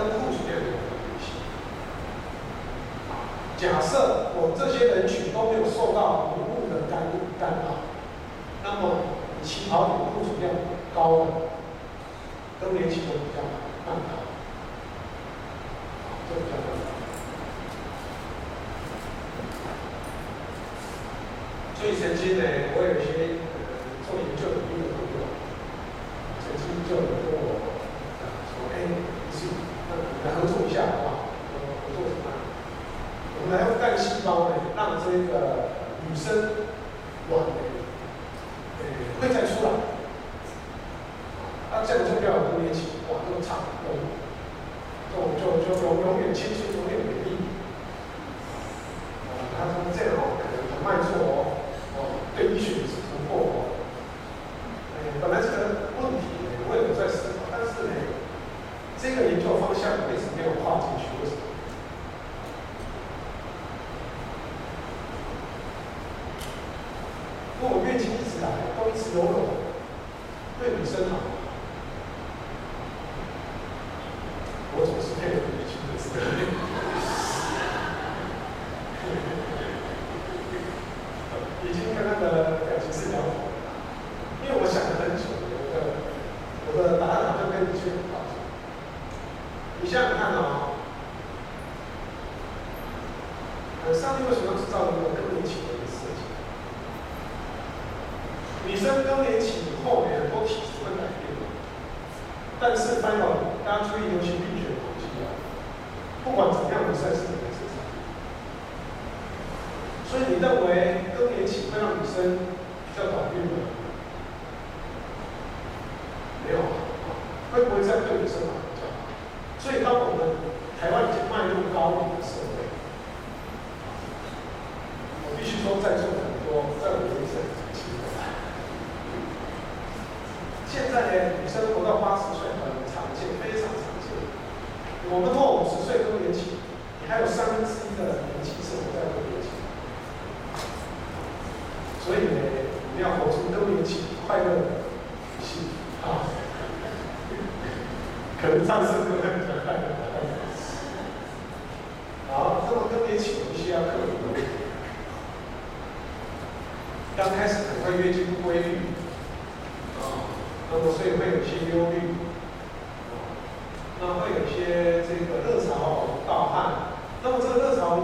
跟库存量有关系。假设我这些人群都没有受到礼物的干干扰，那么你起跑点库存量高的，都年期都比较慢跑。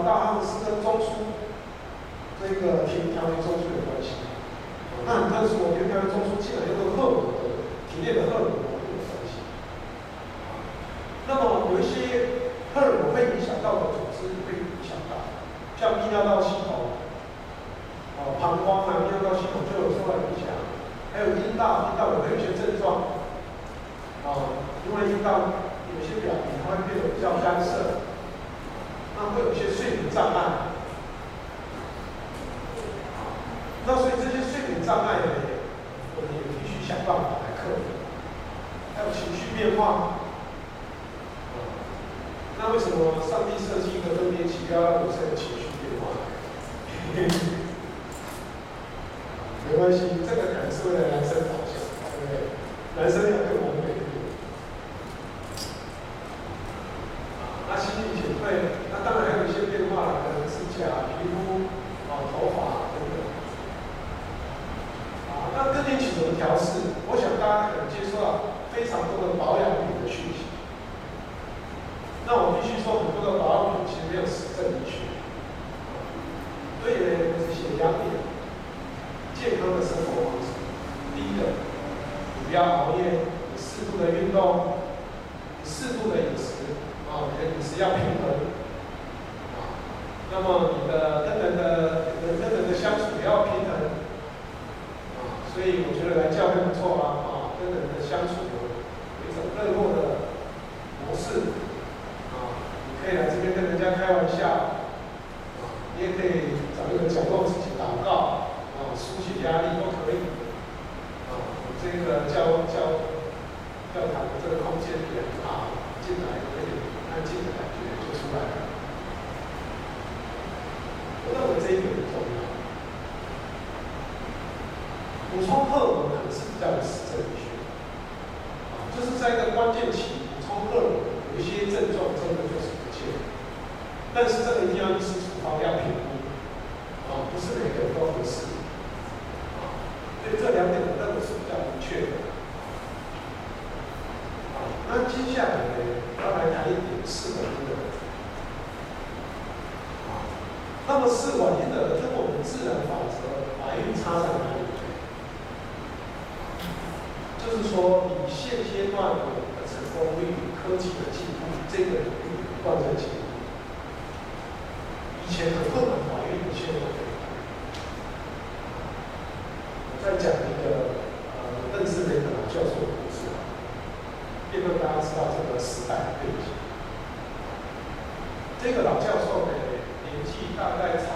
大汉是跟中枢这个停调中枢有关系。但这是我停调中枢基本就是后的体内的后我有关系。那么有一些后果会影响到的组织会影响到像泌尿道系统膀胱啊泌尿道系统就有受到影响还有阴道阴道有没有 no 在讲一个呃，认识的一个老教授的故事，因为大家知道这个时代背景，这个老教授的年纪大概。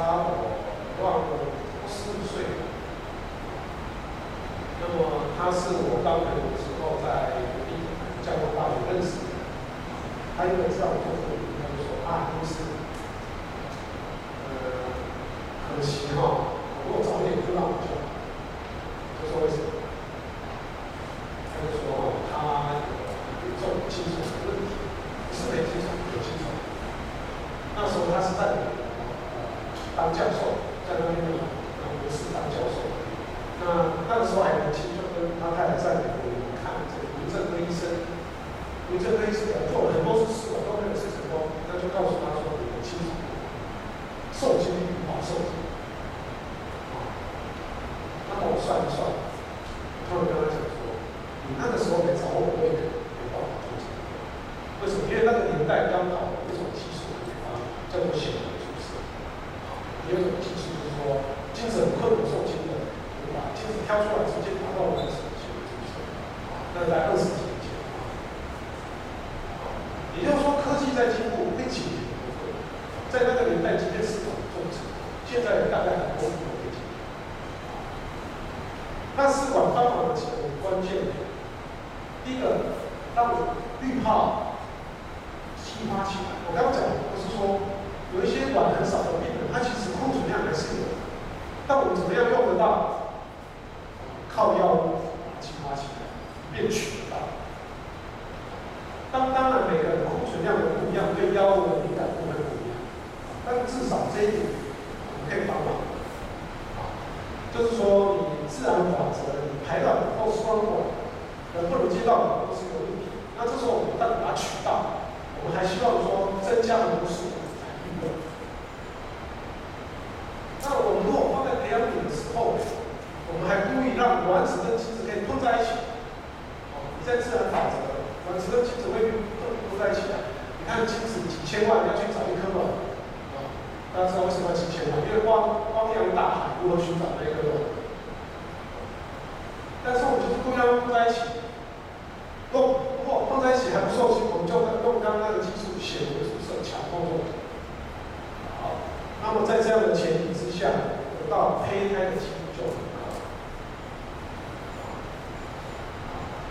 大概很多是这那试管方法有几个关键点第一个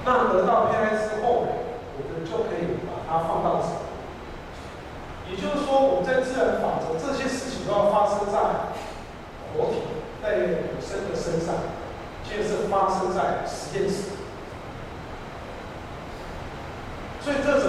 那得到 ai 之后我们就可以把它放到也就是说我们在自然法则这些事情都要发生在活体带有女生的身上就是发生在实验室。所以这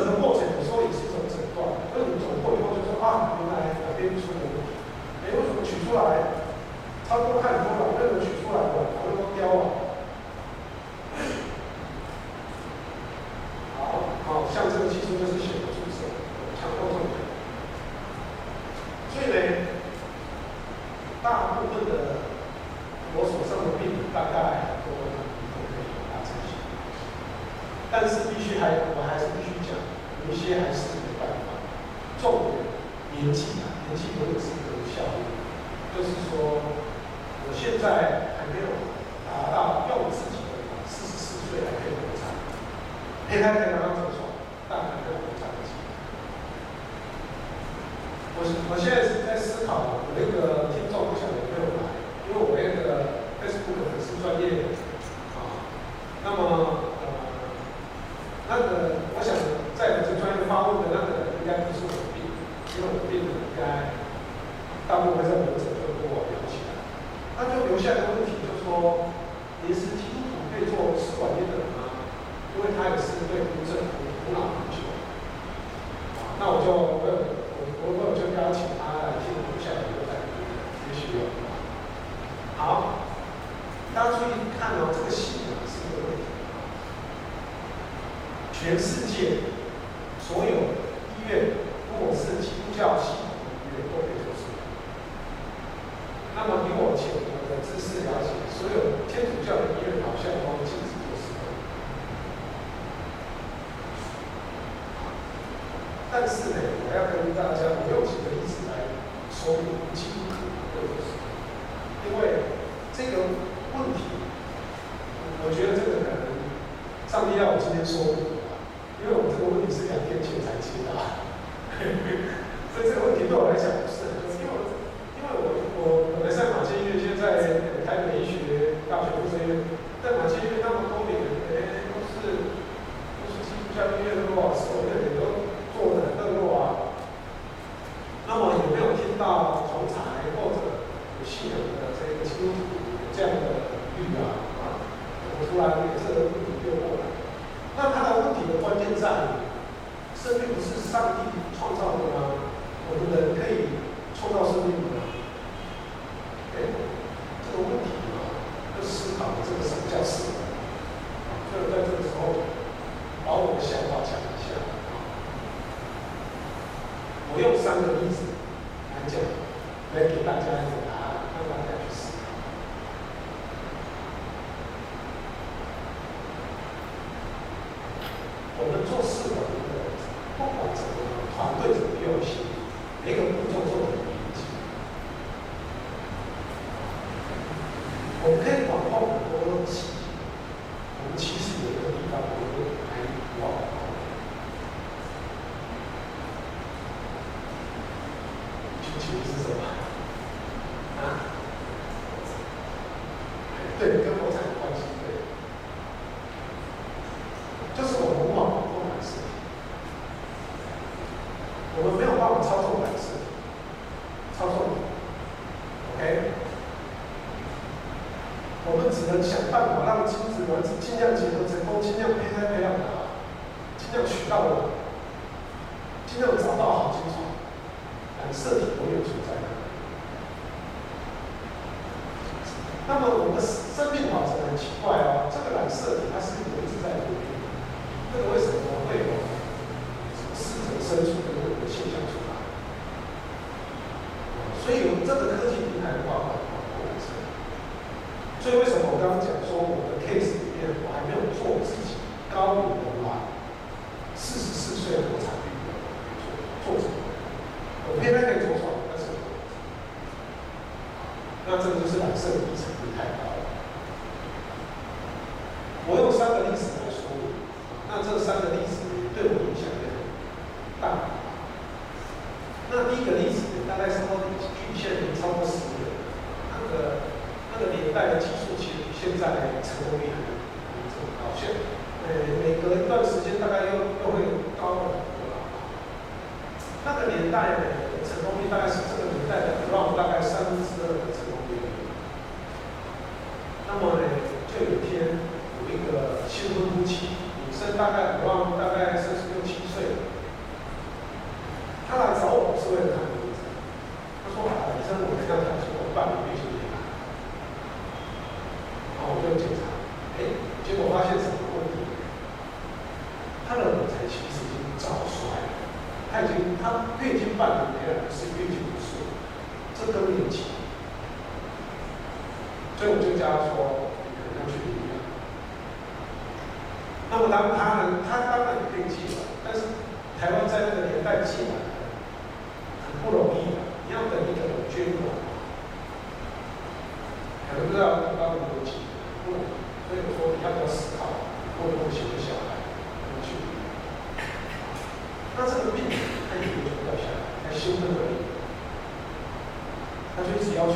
不会在门诊就跟我聊起来，那就留下一个问题，就说您是听不配做试管婴儿的吗？因为他也是对不孕、无无脑需求。啊，那我就问，我我我就邀请他来进入接下来的这个培训了。好，大家注意看哦，这个系统是一个问题，全是。三个地创造我们的生命网很奇怪哦，这个染色体它是一直在流变，那个为什么会有四种生出的那个现象出来？所以我们这个科技平台的话，所以为什么？半的人是运气不错，这个你有。所以我就加说，你可能去医。那么当他们，他当然可以寄来，但是台湾在那个年代寄来很不容易的，你要等一个人捐款，可能都要花很多钱，不。所以我说你要不要思考，会不会喜欢小孩，去医院？那这个病。他就一直要求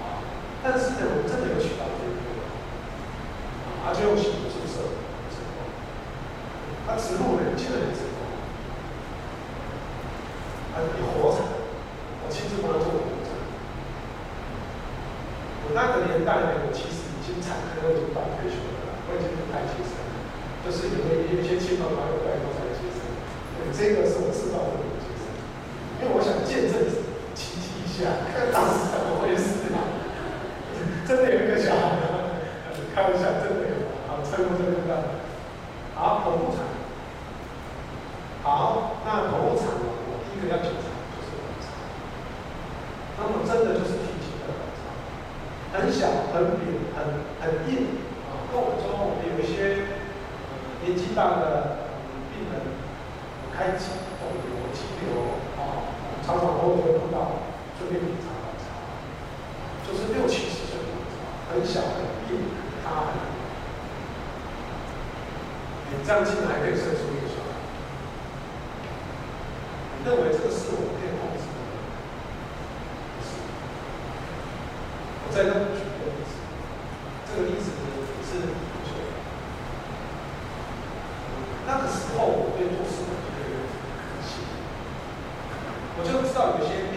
啊，但是呢，我们真的有取到这个啊，而且我们是注射，他植入呢，基本上是。sabe mexer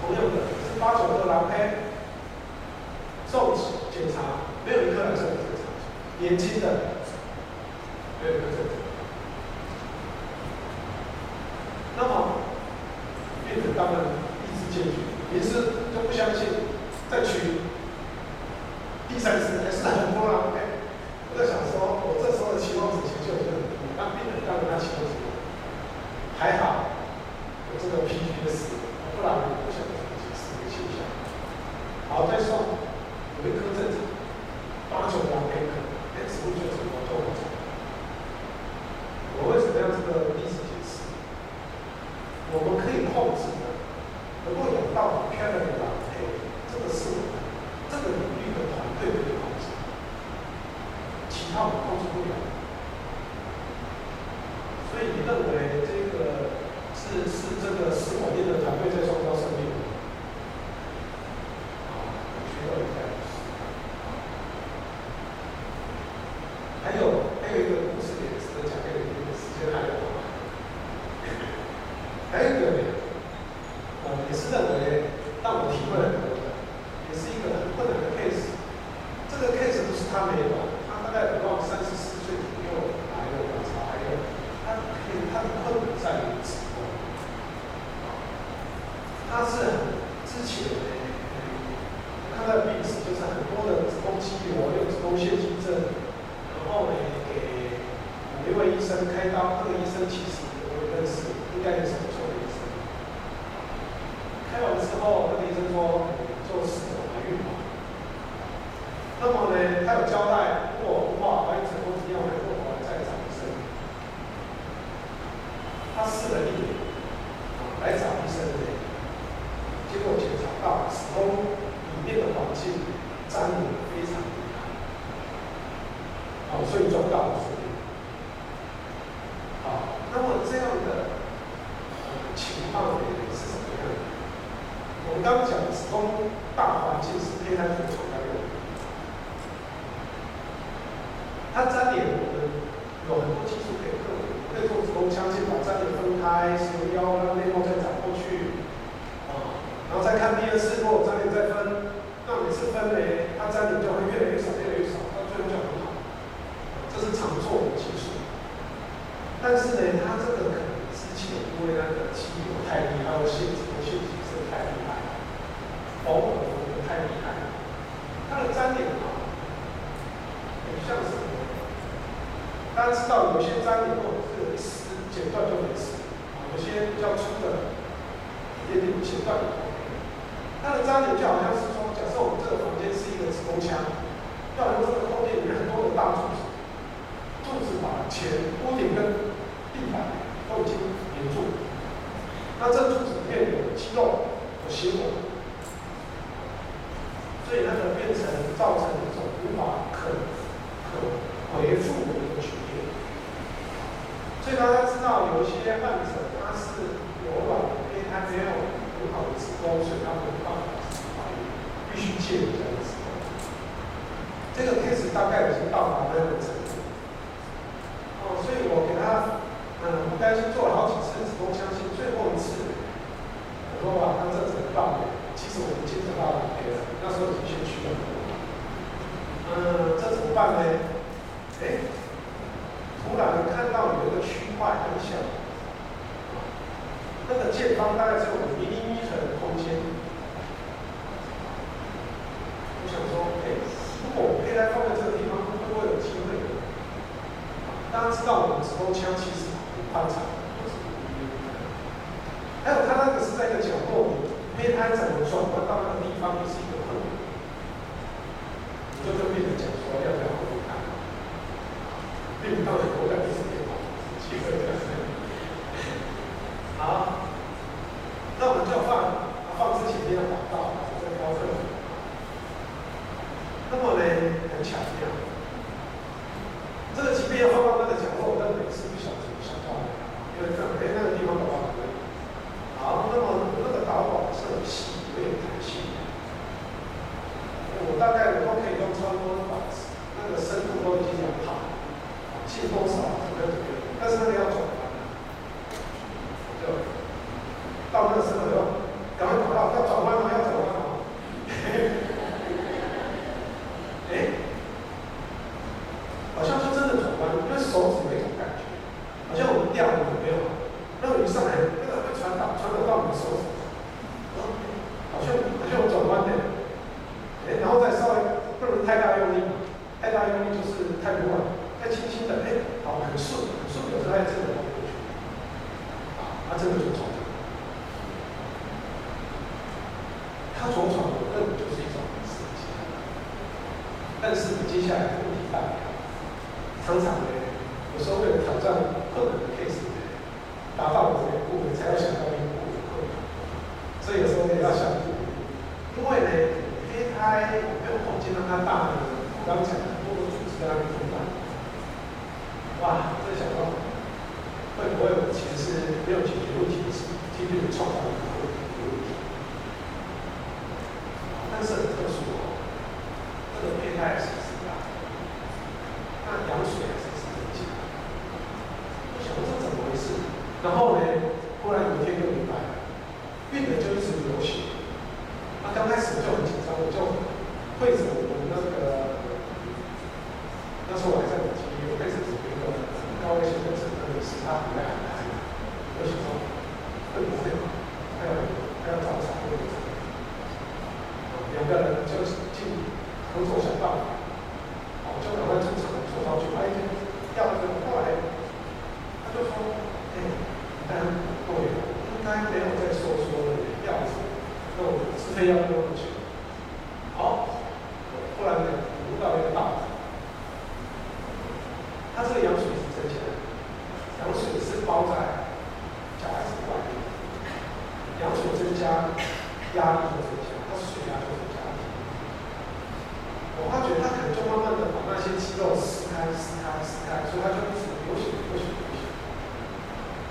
朋友的是八九个男孩送检查没有一个人送检查年轻的没有没有家知道有些粘连后这个一撕剪断就没事，啊，有些比较粗的一点点剪断，它的粘连就好像是说，假设我们这个房间是一个子宫腔，要用这个后面有很多的大柱子，柱子把前屋顶跟地板都已经连住，那这柱子变有肌肉和血管，所以那个变成造成。那个是在一个角落里，面瘫怎么转换到那个地方，就是一个困难。我就跟病人讲。代表，常呢，有时候为了挑战困难的 case 打发我们个部分才要想到一个困难，所以有时候也要想，因为呢 AI 没有空间让它大呢，我刚才很多的组织在那里空白，哇，这想到会不会我们其实是没有解决问题，是今天的创造？压力就增加，他血压就增加。我发觉他可能就慢慢的把那些肌肉撕开、撕开、撕开，所以他就一直流血、流血、流血。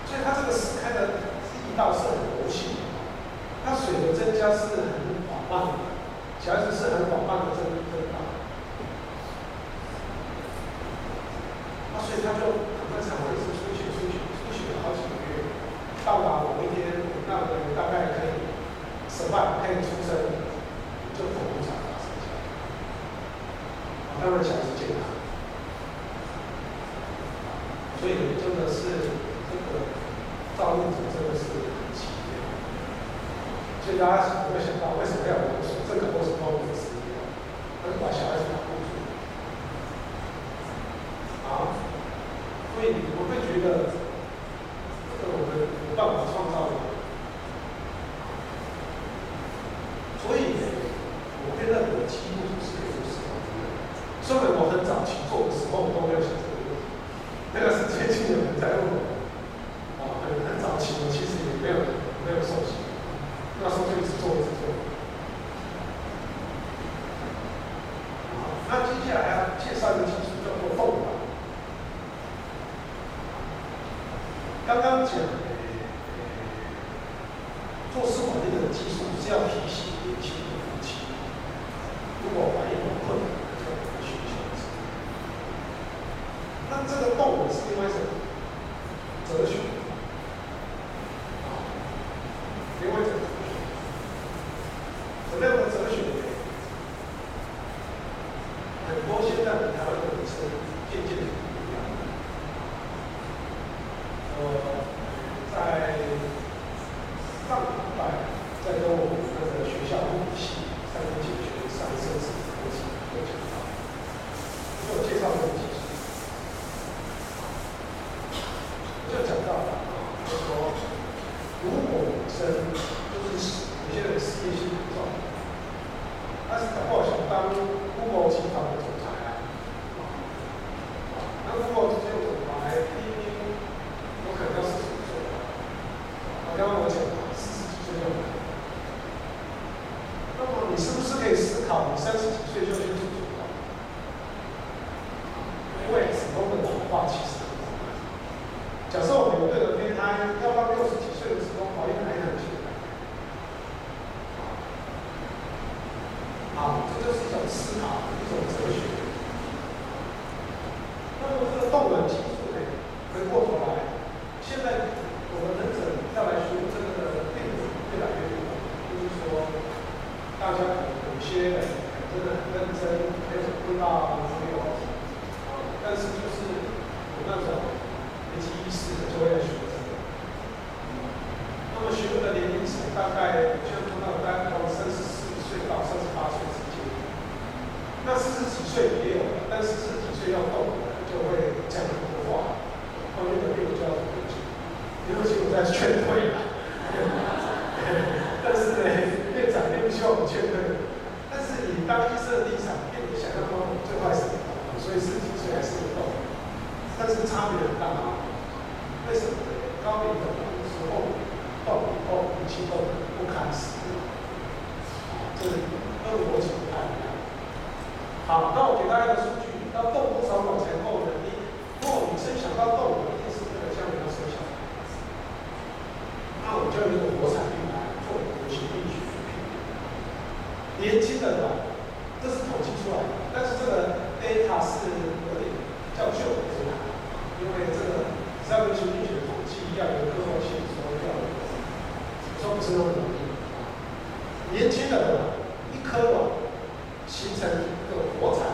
所以他这个撕开的力道是很柔性的，他水的增加是很缓慢的，小孩子是很缓慢的。刚刚讲做试管婴儿的技术是要提醒年轻的夫妻，如果怀孕有困难，就寻求治疗。那这个动是另外什种。思考一种哲学。那么这个动能几乎呢回过头来现在不是那么容易啊年轻的一颗卵形成一个国产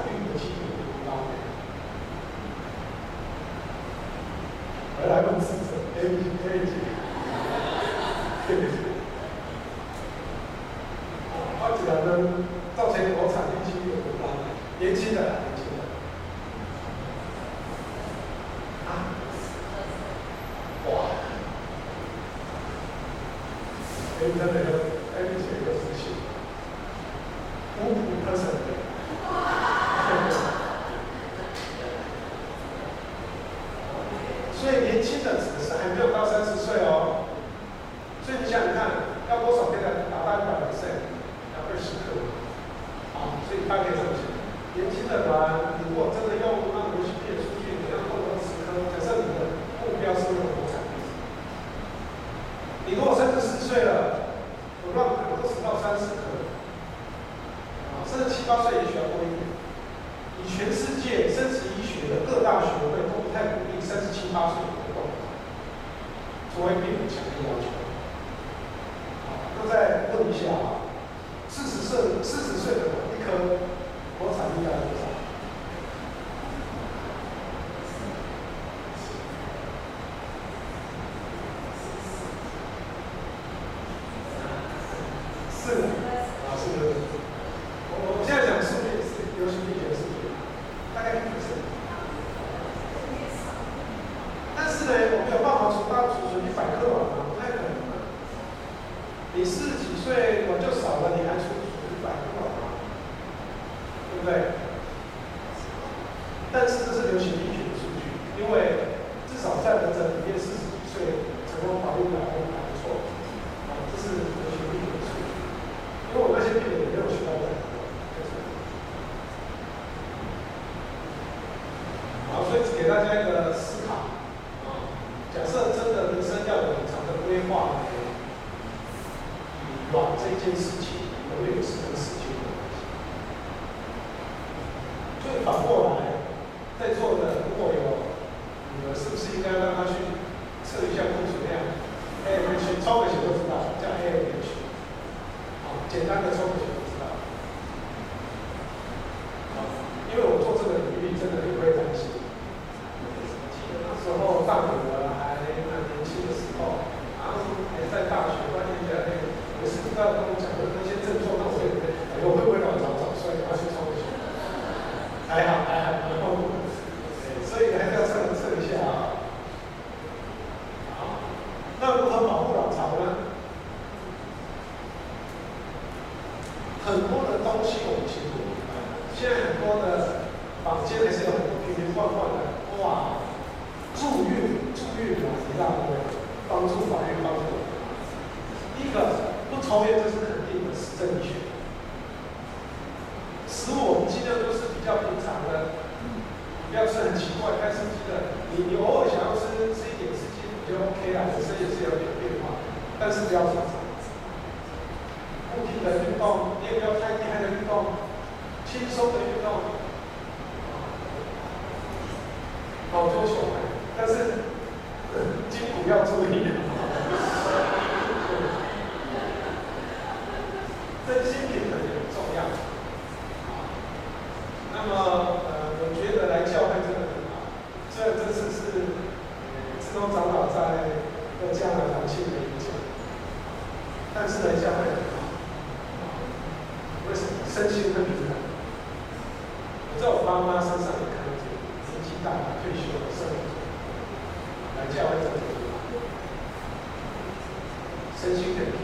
as you can.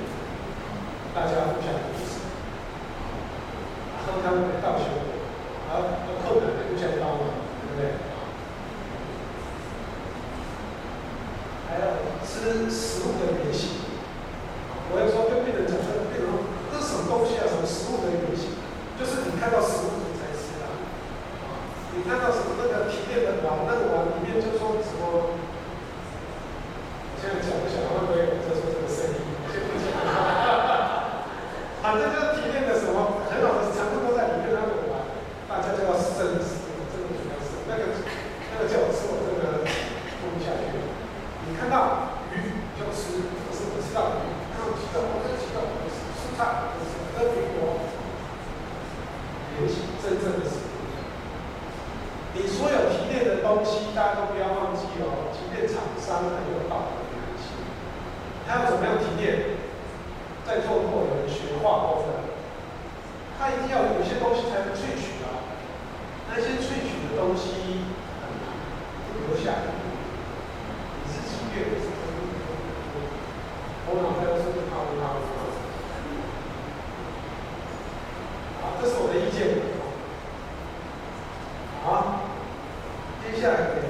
接下来给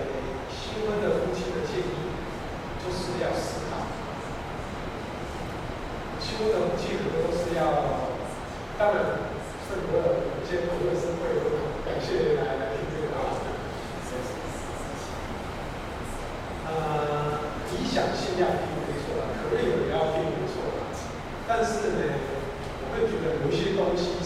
新婚的夫妻的建议就是要思考新婚的夫妻很多都是要当然这个先不论是会感谢来来听这个啊。呃理想性要定没错了可以也要定没错了但是呢我会觉得有一些东西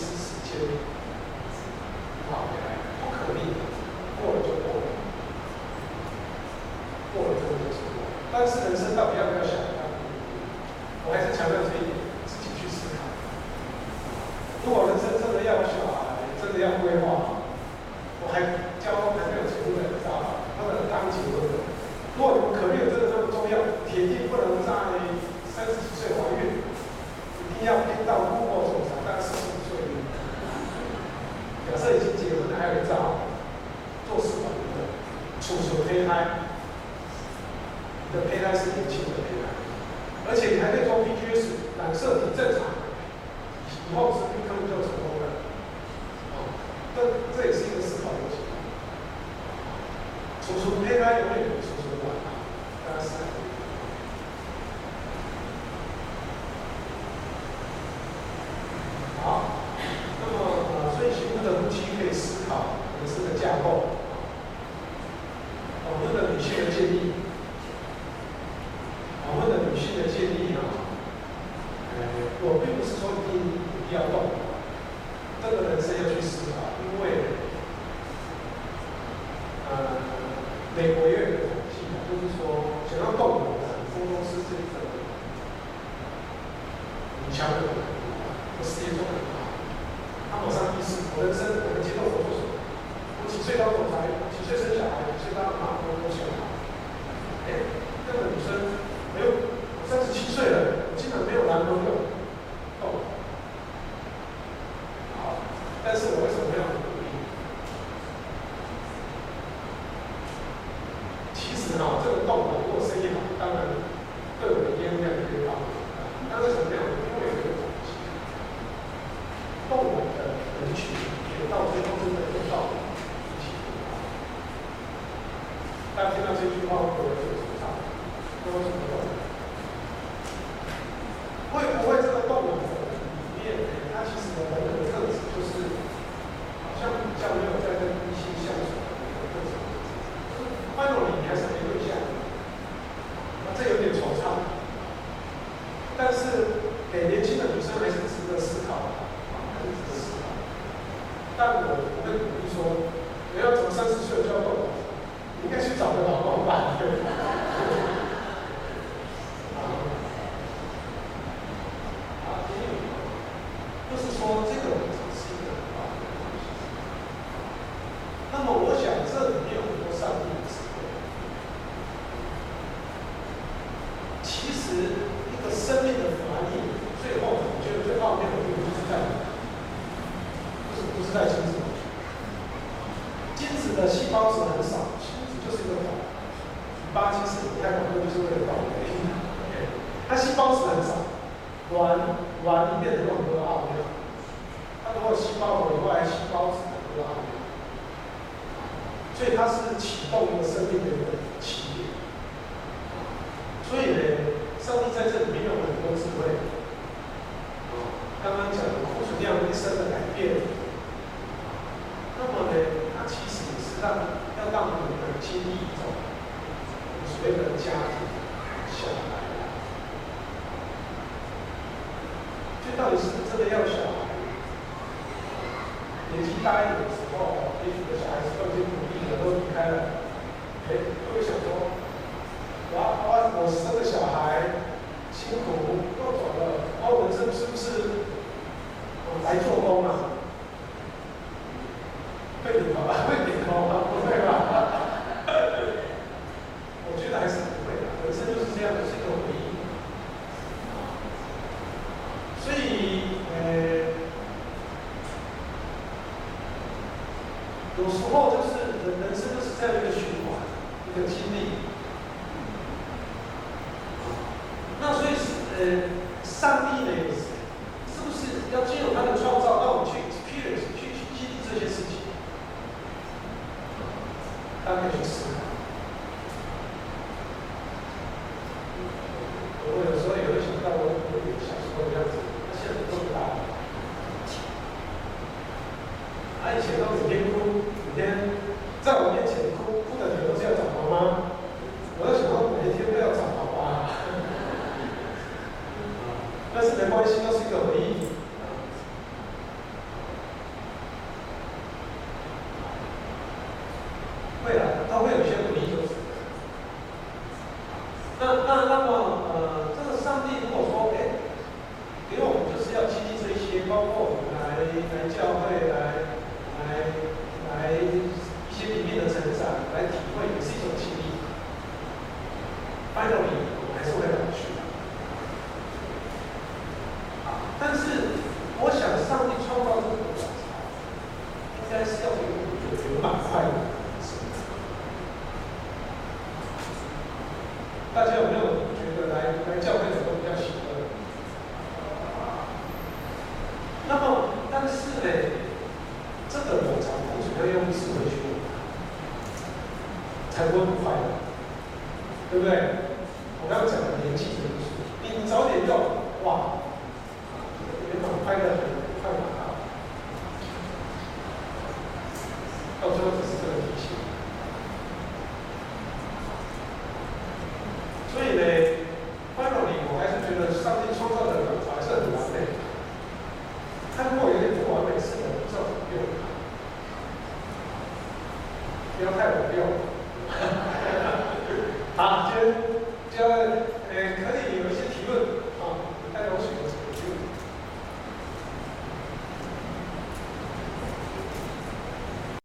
公司的架构。年纪大一点的时候，也许的小孩子都已经努力了，都离开了。哎，各位想说，哇，我，我生个小孩，辛苦又走了，澳门这是不是我来做工啊？包括我们来来教会来来来一些里面的成长，来体会也是一种经历。拜托你。